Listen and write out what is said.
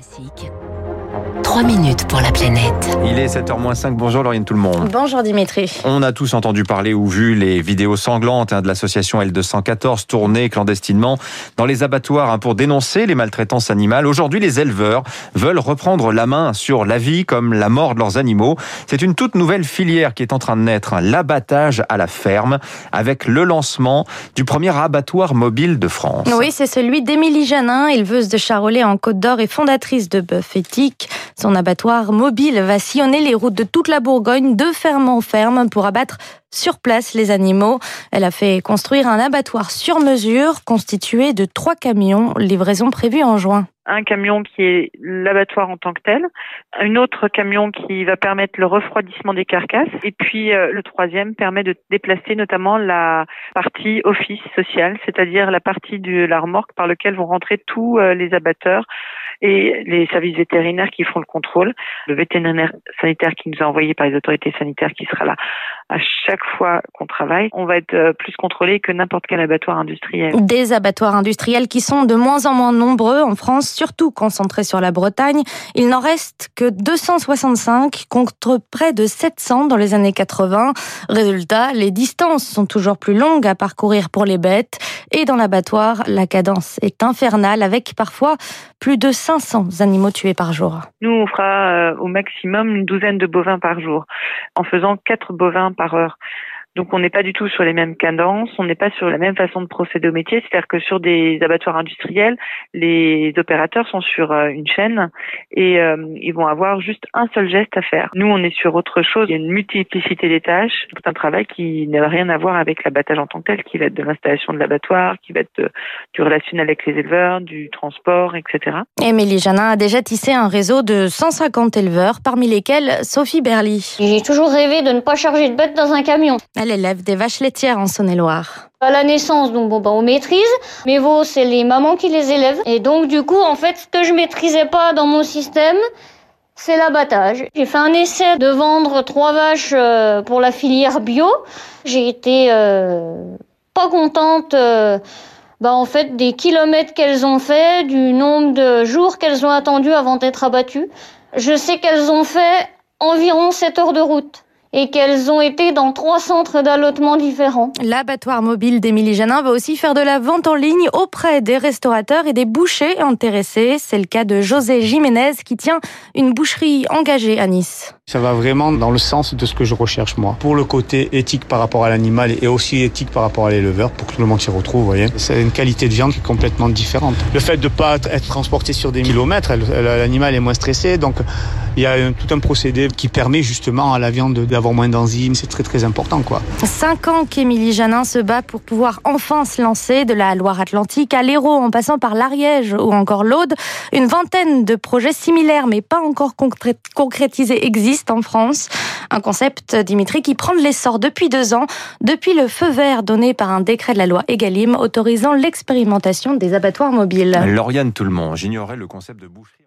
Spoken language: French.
Classique. 3 minutes pour la planète. Il est 7h05. Bonjour Lauriane tout le monde. Bonjour Dimitri. On a tous entendu parler ou vu les vidéos sanglantes hein, de l'association L214 tournées clandestinement dans les abattoirs hein, pour dénoncer les maltraitances animales. Aujourd'hui, les éleveurs veulent reprendre la main sur la vie comme la mort de leurs animaux. C'est une toute nouvelle filière qui est en train de naître, hein, l'abattage à la ferme, avec le lancement du premier abattoir mobile de France. Oui, c'est celui d'Émilie Janin, éleveuse de charolais en Côte d'Or et fondatrice de Bœuf Éthique. Son abattoir mobile va sillonner les routes de toute la Bourgogne, de ferme en ferme, pour abattre sur place les animaux. Elle a fait construire un abattoir sur mesure constitué de trois camions, livraison prévue en juin. Un camion qui est l'abattoir en tant que tel, un autre camion qui va permettre le refroidissement des carcasses, et puis euh, le troisième permet de déplacer notamment la partie office social, c'est-à-dire la partie de la remorque par laquelle vont rentrer tous euh, les abatteurs et les services vétérinaires qui font le contrôle, le vétérinaire sanitaire qui nous a envoyé par les autorités sanitaires qui sera là à chaque fois qu'on travaille, on va être euh, plus contrôlé que n'importe quel abattoir industriel. Des abattoirs industriels qui sont de moins en moins nombreux en France, surtout concentrés sur la Bretagne. Il n'en reste que 265 contre près de 700 dans les années 80. Résultat, les distances sont toujours plus longues à parcourir pour les bêtes. Et dans l'abattoir, la cadence est infernale avec parfois plus de 500 animaux tués par jour. Nous, on fera euh, au maximum une douzaine de bovins par jour en faisant quatre bovins par heure. Donc on n'est pas du tout sur les mêmes cadences, on n'est pas sur la même façon de procéder au métier. C'est-à-dire que sur des abattoirs industriels, les opérateurs sont sur euh, une chaîne et euh, ils vont avoir juste un seul geste à faire. Nous, on est sur autre chose. Il y a une multiplicité des tâches. C'est un travail qui n'a rien à voir avec l'abattage en tant que tel, qui va être de l'installation de l'abattoir, qui va être du relationnel avec les éleveurs, du transport, etc. Émilie Janin a déjà tissé un réseau de 150 éleveurs, parmi lesquels Sophie Berly. J'ai toujours rêvé de ne pas charger de bêtes dans un camion. Elle élève des vaches laitières en Saône-et-Loire. À la naissance, donc bah, on maîtrise. Mes veaux, c'est les mamans qui les élèvent. Et donc, du coup, en fait, ce que je maîtrisais pas dans mon système, c'est l'abattage. J'ai fait un essai de vendre trois vaches euh, pour la filière bio. J'ai été euh, pas contente. Euh, bah en fait des kilomètres qu'elles ont fait, du nombre de jours qu'elles ont attendu avant d'être abattues. Je sais qu'elles ont fait environ 7 heures de route et qu'elles ont été dans trois centres d'allotement différents. L'abattoir mobile d'Émilie Janin va aussi faire de la vente en ligne auprès des restaurateurs et des bouchers intéressés. C'est le cas de José Jiménez qui tient une boucherie engagée à Nice. Ça va vraiment dans le sens de ce que je recherche moi. Pour le côté éthique par rapport à l'animal et aussi éthique par rapport à l'éleveur, pour que tout le monde s'y retrouve, vous voyez. C'est une qualité de viande qui est complètement différente. Le fait de ne pas être transporté sur des kilomètres, l'animal est moins stressé, donc il y a tout un procédé qui permet justement à la viande d'avoir moins d'enzymes, c'est très très important quoi. Cinq ans qu'Émilie Janin se bat pour pouvoir enfin se lancer de la Loire-Atlantique à l'Hérault en passant par l'Ariège ou encore l'Aude. Une vingtaine de projets similaires mais pas encore concrétisés existent en France. Un concept, Dimitri, qui prend de l'essor depuis deux ans, depuis le feu vert donné par un décret de la loi Egalim autorisant l'expérimentation des abattoirs mobiles. Lauriane monde, j'ignorais le concept de boucherie.